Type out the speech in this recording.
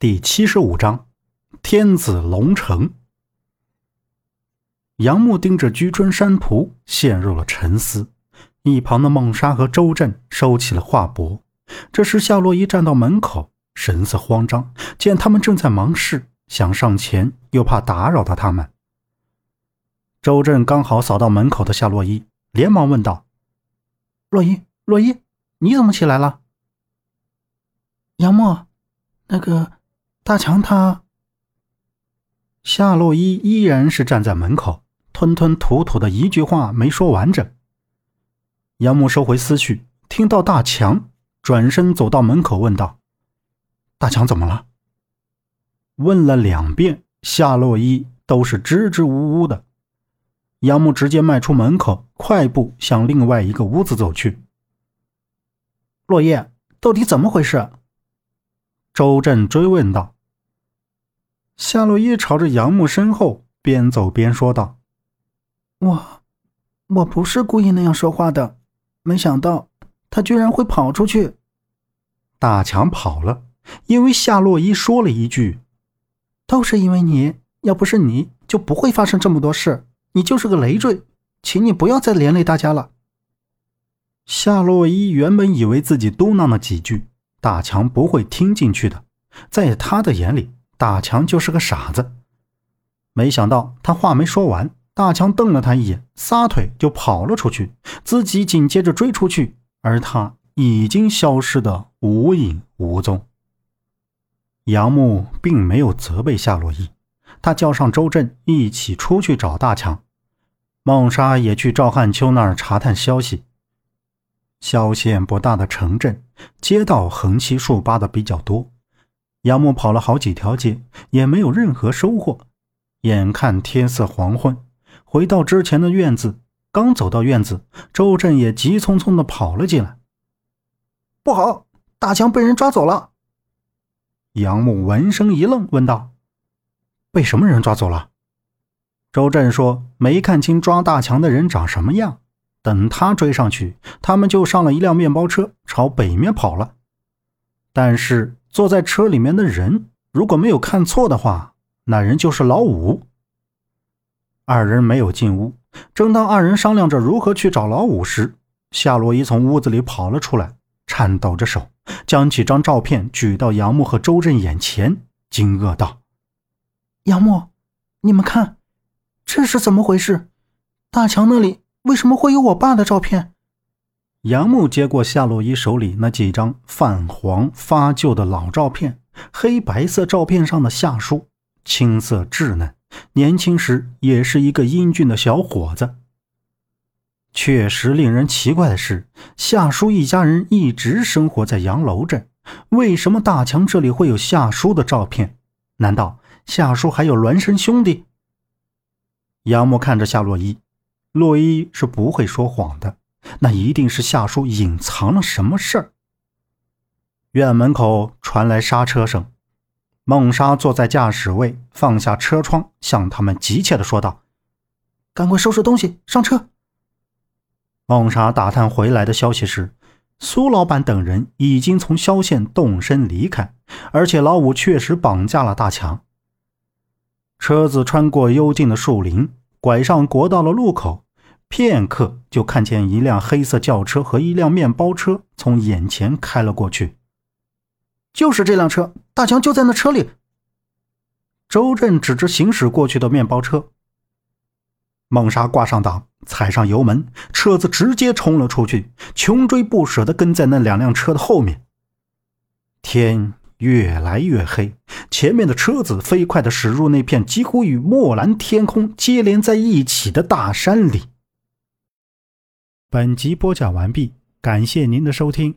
第七十五章，天子龙城。杨木盯着居春山仆，陷入了沉思。一旁的孟莎和周震收起了画帛。这时，夏洛伊站到门口，神色慌张，见他们正在忙事，想上前，又怕打扰到他们。周震刚好扫到门口的夏洛伊，连忙问道：“洛伊，洛伊，你怎么起来了？”杨木，那个。大强他，夏洛伊依然是站在门口，吞吞吐吐的一句话没说完整。杨木收回思绪，听到大强，转身走到门口，问道：“大强怎么了？”问了两遍，夏洛伊都是支支吾吾的。杨木直接迈出门口，快步向另外一个屋子走去。落叶，到底怎么回事？周震追问道。夏洛伊朝着杨木身后边走边说道：“我，我不是故意那样说话的，没想到他居然会跑出去。大强跑了，因为夏洛伊说了一句：‘都是因为你，要不是你就不会发生这么多事。你就是个累赘，请你不要再连累大家了。’”夏洛伊原本以为自己嘟囔了几句，大强不会听进去的，在他的眼里。大强就是个傻子，没想到他话没说完，大强瞪了他一眼，撒腿就跑了出去，自己紧接着追出去，而他已经消失的无影无踪。杨木并没有责备夏洛伊，他叫上周震一起出去找大强，孟莎也去赵汉秋那儿查探消息。萧县不大的城镇，街道横七竖八的比较多。杨木跑了好几条街，也没有任何收获。眼看天色黄昏，回到之前的院子，刚走到院子，周震也急匆匆的跑了进来。不好，大强被人抓走了！杨木闻声一愣，问道：“被什么人抓走了？”周震说：“没看清抓大强的人长什么样，等他追上去，他们就上了一辆面包车，朝北面跑了。但是……”坐在车里面的人，如果没有看错的话，那人就是老五。二人没有进屋。正当二人商量着如何去找老五时，夏洛伊从屋子里跑了出来，颤抖着手将几张照片举到杨木和周震眼前，惊愕道：“杨木，你们看，这是怎么回事？大强那里为什么会有我爸的照片？”杨木接过夏洛伊手里那几张泛黄发旧的老照片，黑白色照片上的夏叔青涩稚嫩，年轻时也是一个英俊的小伙子。确实令人奇怪的是，夏叔一家人一直生活在杨楼镇，为什么大强这里会有夏叔的照片？难道夏叔还有孪生兄弟？杨木看着夏洛伊，洛伊是不会说谎的。那一定是夏叔隐藏了什么事儿。院门口传来刹车声，孟莎坐在驾驶位，放下车窗，向他们急切的说道：“赶快收拾东西，上车。”孟莎打探回来的消息是，苏老板等人已经从萧县动身离开，而且老五确实绑架了大强。车子穿过幽静的树林，拐上国道的路口。片刻，就看见一辆黑色轿车和一辆面包车从眼前开了过去。就是这辆车，大强就在那车里。周震指着行驶过去的面包车。孟莎挂上档，踩上油门，车子直接冲了出去，穷追不舍地跟在那两辆车的后面。天越来越黑，前面的车子飞快地驶入那片几乎与墨蓝天空接连在一起的大山里。本集播讲完毕，感谢您的收听。